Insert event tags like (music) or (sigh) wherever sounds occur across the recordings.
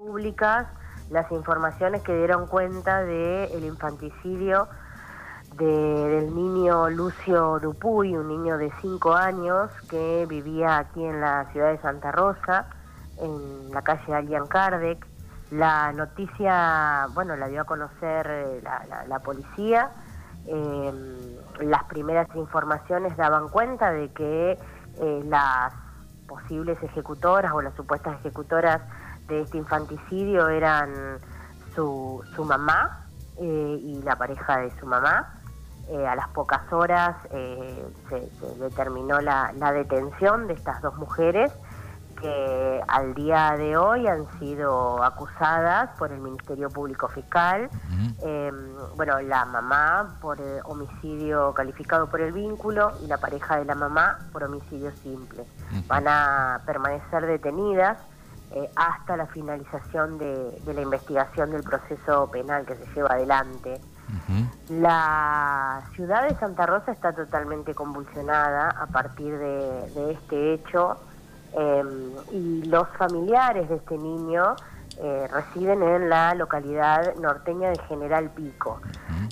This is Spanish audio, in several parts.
públicas las informaciones que dieron cuenta del infanticidio del niño Lucio Dupuy, un niño de 5 años que vivía aquí en la ciudad de Santa Rosa, en la calle Allian Kardec. La noticia, bueno, la dio a conocer eh, la, policía. Eh, las primeras informaciones daban cuenta de que eh, las posibles ejecutoras o las supuestas ejecutoras de este infanticidio eran su, su mamá y la pareja de su mamá. a las pocas horas se, determinó la, la detención de estas dos mujeres que al día de hoy han sido acusadas por el Ministerio Público Fiscal. Em, bueno, la mamá por homicidio calificado por el vínculo y la pareja de la mamá por homicidio simple. Van a permanecer detenidas eh, hasta la finalización de, la investigación del proceso penal que se lleva adelante. La ciudad de Santa Rosa está totalmente convulsionada a partir de este hecho. Em, y los familiares de este niño eh, residen en la localidad norteña de General Pico.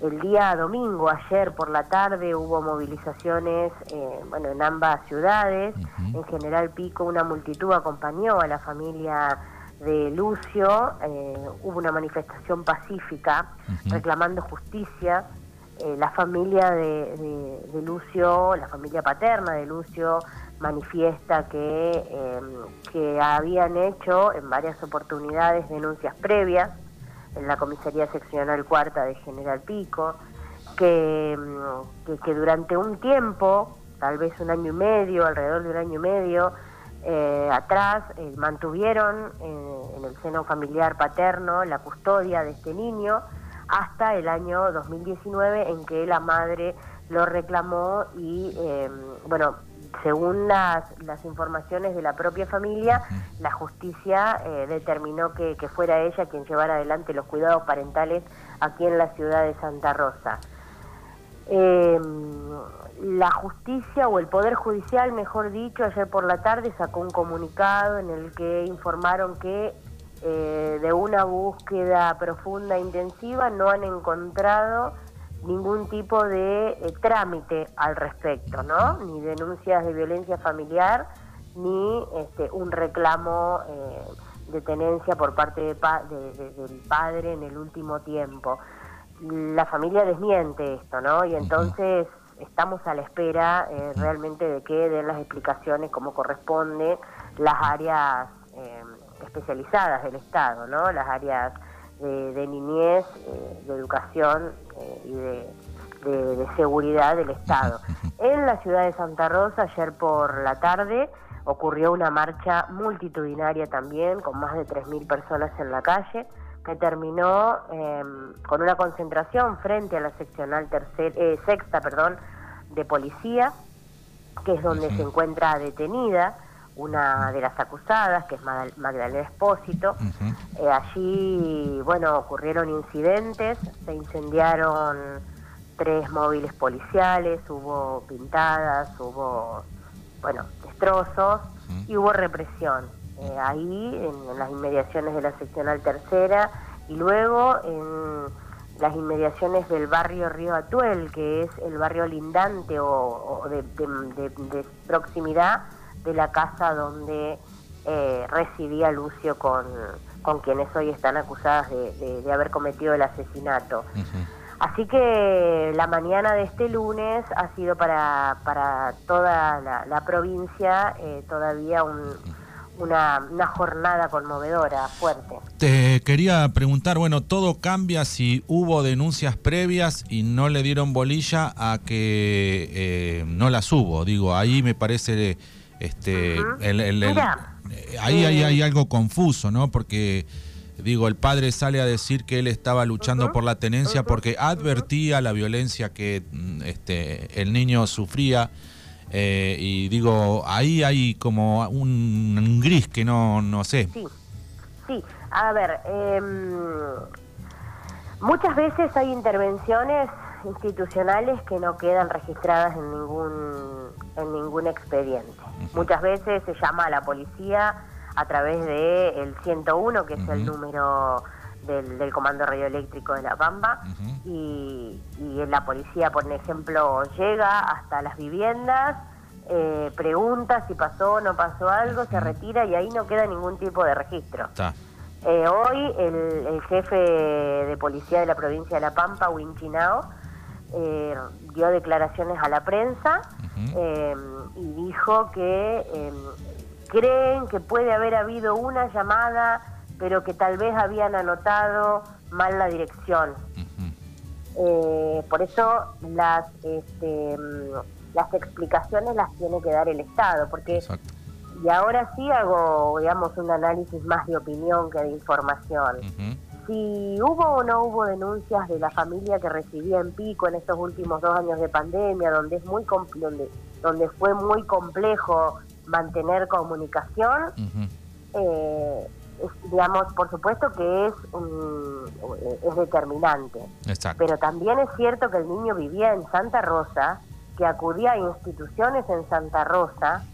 El día domingo, ayer por la tarde, hubo movilizaciones eh, bueno, en ambas ciudades. En General Pico una multitud acompañó a la familia de Lucio. Eh, hubo una manifestación pacífica reclamando justicia. la familia de Lucio, la familia paterna de Lucio, manifiesta que, em, que habían hecho en varias oportunidades denuncias previas en la Comisaría Seccional Cuarta de General Pico, que, em, que, durante un tiempo, tal vez un año y medio, alrededor de un año y medio, eh, atrás eh, mantuvieron eh, en el seno familiar paterno la custodia de este niño hasta el año 2019 en que la madre lo reclamó y em, bueno según las, las informaciones de la propia familia, la justicia eh, determinó que, fuera ella quien llevara adelante los cuidados parentales aquí en la ciudad de Santa Rosa. Em, la justicia o el Poder Judicial, mejor dicho, ayer por la tarde sacó un comunicado en el que informaron que eh, de una búsqueda profunda e intensiva no han encontrado ningún tipo de eh, trámite al respecto, ¿no? Ni denuncias de violencia familiar, ni este, un reclamo eh, de tenencia por parte de del padre en el último tiempo. La familia desmiente esto, ¿no? Y entonces estamos a la espera eh, realmente de que den las explicaciones como corresponde las áreas especializadas del Estado, ¿no? Las áreas de, niñez, eh, de educación eh, y de, seguridad del Estado. (laughs) En la ciudad de Santa Rosa, ayer por la tarde, ocurrió una marcha multitudinaria también, con más de 3.000 personas en la calle, que terminó em, con una concentración frente a la seccional tercer, eh, sexta perdón, de policía, que es donde se encuentra detenida una de las acusadas, que es Magdalena Espósito. Eh, allí, bueno, ocurrieron incidentes, se incendiaron tres móviles policiales, hubo pintadas, hubo, bueno, destrozos y hubo represión. Eh, ahí, en, las inmediaciones de la seccional tercera y luego en las inmediaciones del barrio Río Atuel, que es el barrio lindante o, de proximidad de la casa donde eh, residía Lucio con, con, quienes hoy están acusadas de, de, haber cometido el asesinato. Así que la mañana de este lunes ha sido para, para toda la, provincia eh, todavía una, una, jornada conmovedora, fuerte. Te quería preguntar, bueno, todo cambia si hubo denuncias previas y no le dieron bolilla a que eh, no las hubo. Digo, ahí me parece este, ahí hay, algo confuso, ¿no? Porque digo, el padre sale a decir que él estaba luchando por la tenencia porque advertía la violencia que mm, este, el niño sufría. Eh, y digo, ahí hay como un, gris que no, no sé. Sí, sí. A ver, em, muchas veces hay intervenciones institucionales que no quedan registradas en ningún, en ningún expediente. Muchas veces se llama a la policía a través de el 101, que es el número del, Comando Radioeléctrico de La Pampa, y, la policía, por ejemplo, llega hasta las viviendas, eh, pregunta si pasó o no pasó algo, se retira y ahí no queda ningún tipo de registro. Eh, hoy el, jefe de policía de la provincia de La Pampa, Winchinao, eh, dio declaraciones a la prensa y dijo que creen que puede haber habido una llamada, pero que tal vez habían anotado mal la dirección. Eh, por eso las este, las explicaciones las tiene que dar el Estado, porque y ahora sí hago, digamos, un análisis más de opinión que de información. Si hubo o no hubo denuncias de la familia que recibía en pico en estos últimos dos años de pandemia, donde es muy donde, donde fue muy complejo mantener comunicación, eh, digamos, por supuesto que es, es determinante. Pero también es cierto que el niño vivía en Santa Rosa, que acudía a instituciones en Santa Rosa,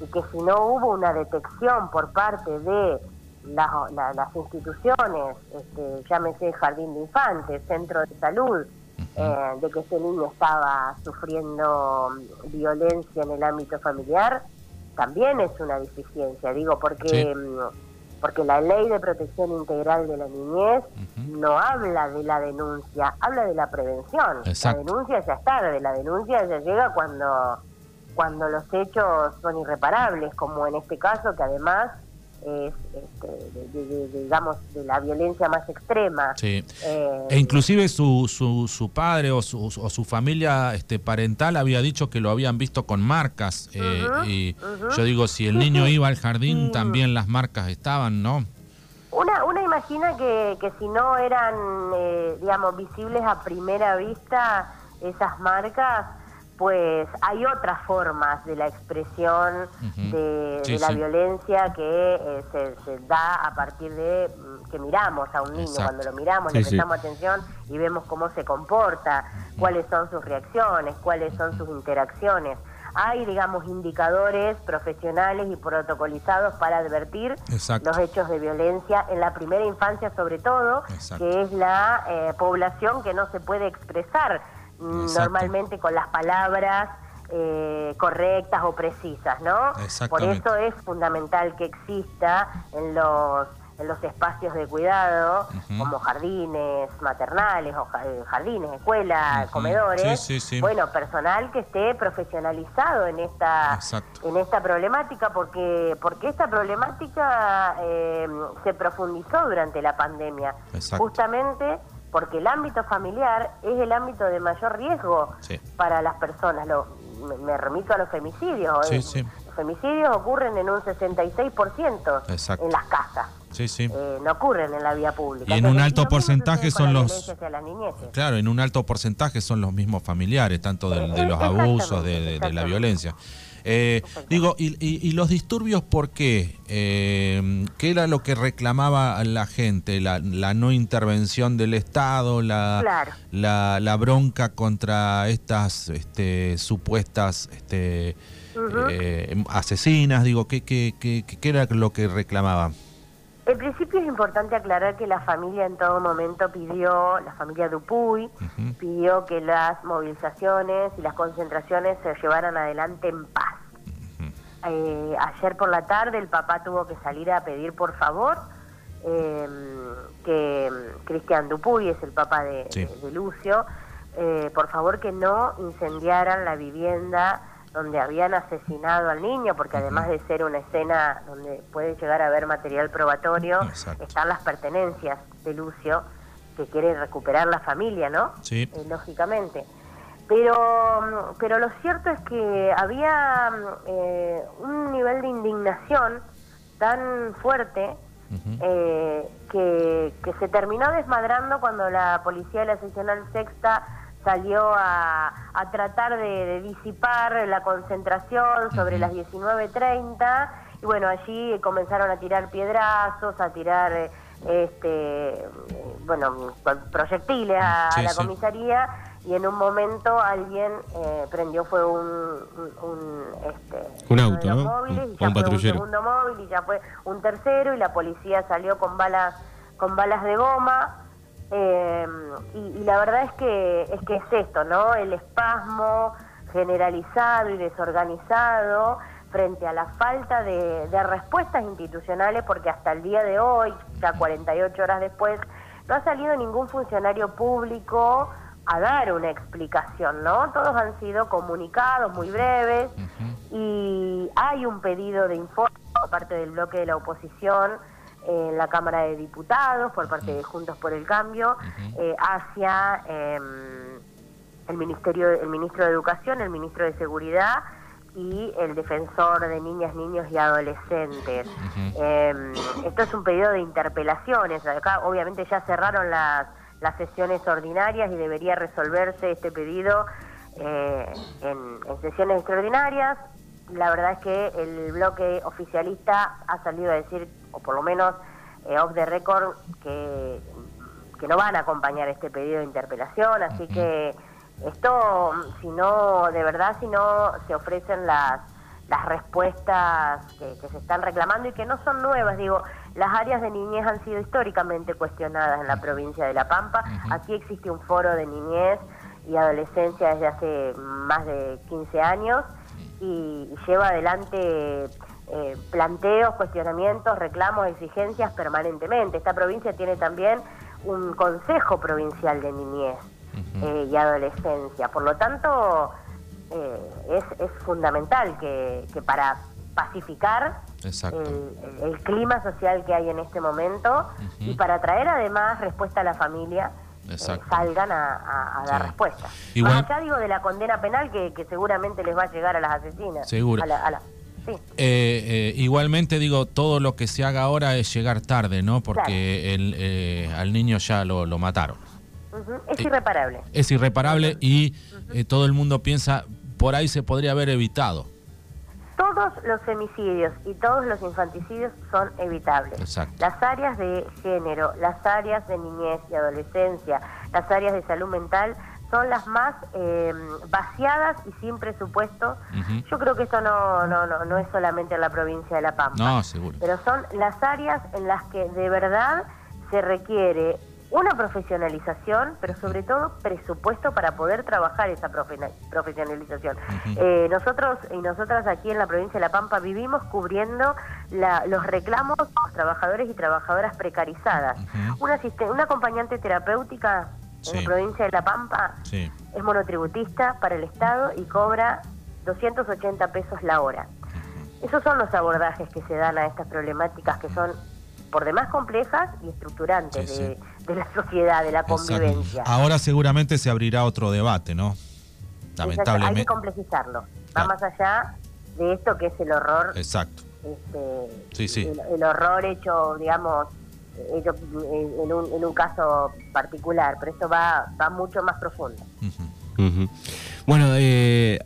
y que si no hubo una detección por parte de las instituciones, este, llámese Jardín de Infantes, Centro de Salud, eh, de que ese niño estaba sufriendo violencia en el ámbito familiar, también es una deficiencia, digo, porque, mm, porque la ley de protección integral de la niñez no habla de la denuncia, habla de la prevención. La denuncia ya está, de la denuncia ya llega cuando, cuando los hechos son irreparables, como en este caso que además es este, digamos de la violencia más extrema. Sí. Eh, e inclusive su, su, su padre o su, o su familia este parental había dicho que lo habían visto con marcas eh, y yo digo si el niño iba al jardín (laughs) también las marcas estaban no una una imagina que, que si no eran eh, digamos visibles a primera vista esas marcas pues hay otras formas de la expresión de, la violencia que eh, se, da a partir de mm, que miramos a un niño, cuando lo miramos, le prestamos atención y vemos cómo se comporta, cuáles son sus reacciones, cuáles son sus interacciones. Hay, digamos, indicadores profesionales y protocolizados para advertir los hechos de violencia en la primera infancia, sobre todo, que es la eh, población que no se puede expresar normalmente con las palabras eh, correctas o precisas, ¿no? Por eso es fundamental que exista en los en los espacios de cuidado, como jardines maternales o eh, jardines, escuelas, comedores, bueno, personal que esté profesionalizado en esta en esta problemática, porque porque esta problemática eh, se profundizó durante la pandemia, justamente porque el ámbito familiar es el ámbito de mayor riesgo para las personas. Lo, me, remito a los femicidios. ¿eh? Los femicidios ocurren en un 66% en las casas. Eh, no ocurren en la vía pública. Y en un alto porcentaje son los... Claro, en un alto porcentaje son los mismos familiares, tanto de, de los abusos, de, de la violencia. Eh, digo, y, los disturbios por qué? Eh, ¿Qué era lo que reclamaba la gente? La, no intervención del Estado, la, la, bronca contra estas este, supuestas este, eh, asesinas, digo, ¿qué, qué, qué, qué era lo que reclamaba? En principio es importante aclarar que la familia en todo momento pidió, la familia Dupuy, pidió que las movilizaciones y las concentraciones se llevaran adelante en paz. Eh, ayer por la tarde el papá tuvo que salir a pedir por favor em, que Cristian Dupuy es el papá de, Lucio, eh, por favor que no incendiaran la vivienda donde habían asesinado al niño, porque además de ser una escena donde puede llegar a haber material probatorio, están las pertenencias de Lucio, que quiere recuperar la familia, ¿no? Sí. Eh, lógicamente. Pero, pero lo cierto es que había eh, un nivel de indignación tan fuerte eh, que, que se terminó desmadrando cuando la policía de la seccional sexta salió a, tratar de, disipar la concentración sobre las 19.30 y bueno, allí comenzaron a tirar piedrazos, a tirar este bueno proyectiles a, la comisaría y en un momento alguien eh, prendió fue un, un, este, un auto, ¿no? y ya fue un segundo móvil y ya fue un tercero y la policía salió con balas con balas de goma eh, y, la verdad es que es que es esto, ¿no? El espasmo generalizado y desorganizado frente a la falta de, de respuestas institucionales, porque hasta el día de hoy, ya 48 horas después, no ha salido ningún funcionario público a dar una explicación, ¿no? Todos han sido comunicados muy breves y hay un pedido de informe por parte del bloque de la oposición en la Cámara de Diputados, por parte de Juntos por el Cambio, eh, hacia em, el Ministerio, el Ministro de Educación, el Ministro de Seguridad y el defensor de niñas, niños y adolescentes. Em, esto es un pedido de interpelaciones. Acá obviamente ya cerraron las, las sesiones ordinarias y debería resolverse este pedido eh, en, sesiones extraordinarias. La verdad es que el bloque oficialista ha salido a decir, o por lo menos eh, off the record, que, que no van a acompañar este pedido de interpelación, así que esto, si no, de verdad, si no se ofrecen las, las respuestas que, se están reclamando y que no son nuevas, digo, las áreas de niñez han sido históricamente cuestionadas en la provincia de La Pampa, aquí existe un foro de niñez y adolescencia desde hace más de 15 años y, lleva adelante eh, planteos, cuestionamientos, reclamos, exigencias permanentemente. Esta provincia tiene también un Consejo Provincial de Niñez eh, y adolescencia. Por lo tanto, eh, es, es, fundamental que, que, para pacificar el, clima social que hay en este momento y para traer además respuesta a la familia. Eh, salgan a, dar respuesta. Igual, acá digo de la condena penal que, que, seguramente les va a llegar a las asesinas. Seguro. igualmente digo, todo lo que se haga ahora es llegar tarde, ¿no? Porque el, al niño ya lo, lo mataron. Es irreparable. Es irreparable y eh, todo el mundo piensa, por ahí se podría haber evitado. Todos los femicidios y todos los infanticidios son evitables. Las áreas de género, las áreas de niñez y adolescencia, las áreas de salud mental son las más eh, vaciadas y sin presupuesto. Yo creo que esto no, no, no, no es solamente en la provincia de La Pampa. No, seguro. Pero son las áreas en las que de verdad se requiere una profesionalización, pero sobre todo presupuesto para poder trabajar esa profesionalización. Eh, nosotros y nosotras aquí en la provincia de La Pampa vivimos cubriendo los reclamos de los trabajadores y trabajadoras precarizadas. una, una acompañante terapéutica en la provincia de La Pampa es monotributista para el Estado y cobra 280 pesos la hora. Esos son los abordajes que se dan a estas problemáticas que son por demás complejas y estructurantes de, la sociedad, de la convivencia. Ahora seguramente se abrirá otro debate, ¿no? Lamentablemente. Hay que complejizarlo. Va más allá de esto que es el horror. Exacto. Este, sí, sí. El, horror hecho, digamos, hecho en un, en un caso particular, pero esto va, va mucho más profundo. Bueno, eh,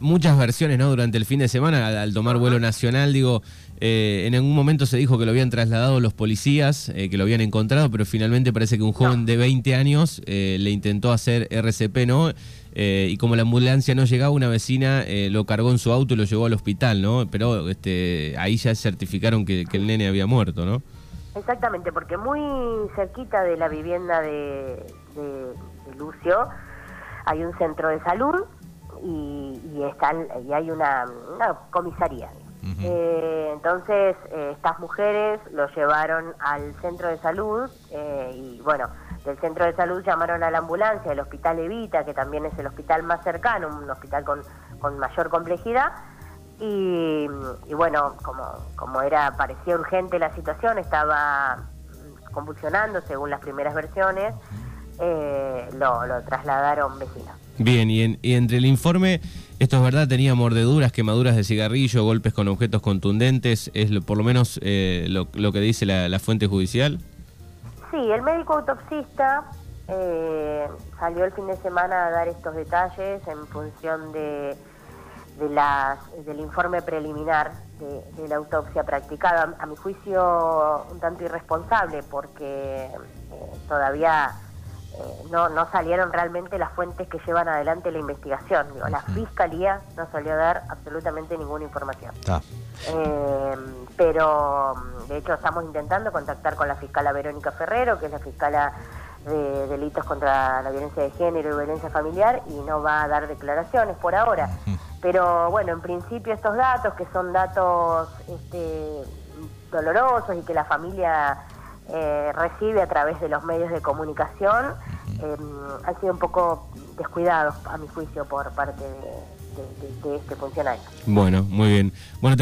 muchas versiones, ¿no? Durante el fin de semana, al, tomar vuelo nacional, digo, eh, en algún momento se dijo que lo habían trasladado los policías, eh, que lo habían encontrado, pero finalmente parece que un joven de 20 años eh, le intentó hacer RCP, ¿no? y como la ambulancia no llegaba, una vecina lo cargó en su auto y lo llevó al hospital, ¿no? Pero este, ahí ya certificaron que, el nene había muerto, ¿no? Exactamente, porque muy cerquita de la vivienda de, Lucio hay un centro de salud y, están, y hay una, una comisaría, eh, entonces, eh, estas mujeres lo llevaron al centro de salud eh, y bueno, del centro de salud llamaron a la ambulancia del hospital Evita, que también es el hospital más cercano, un hospital con, con mayor complejidad. Y, bueno, como, como era parecía urgente la situación, estaba convulsionando según las primeras versiones, lo, lo trasladaron vecinos. Bien, y, y entre el informe esto es verdad, tenía mordeduras, quemaduras de cigarrillo, golpes con objetos contundentes, es por lo menos eh, lo, que dice la, fuente judicial. Sí, el médico autopsista eh, salió el fin de semana a dar estos detalles en función de, del informe preliminar de, la autopsia practicada. A mi juicio, un tanto irresponsable porque eh, todavía eh, no, no salieron realmente las fuentes que llevan adelante la investigación. Digo, La fiscalía no salió a dar absolutamente ninguna información. Eh, pero de hecho estamos intentando contactar con la fiscala Verónica Ferrero, que es la fiscala de delitos contra la violencia de género y violencia familiar, y no va a dar declaraciones por ahora. Pero bueno, en principio estos datos, que son datos este, dolorosos y que la familia eh, recibe a través de los medios de comunicación, eh, han sido un poco descuidados, a mi juicio, por parte de, de este funcionario. Bueno, muy bien. Bueno,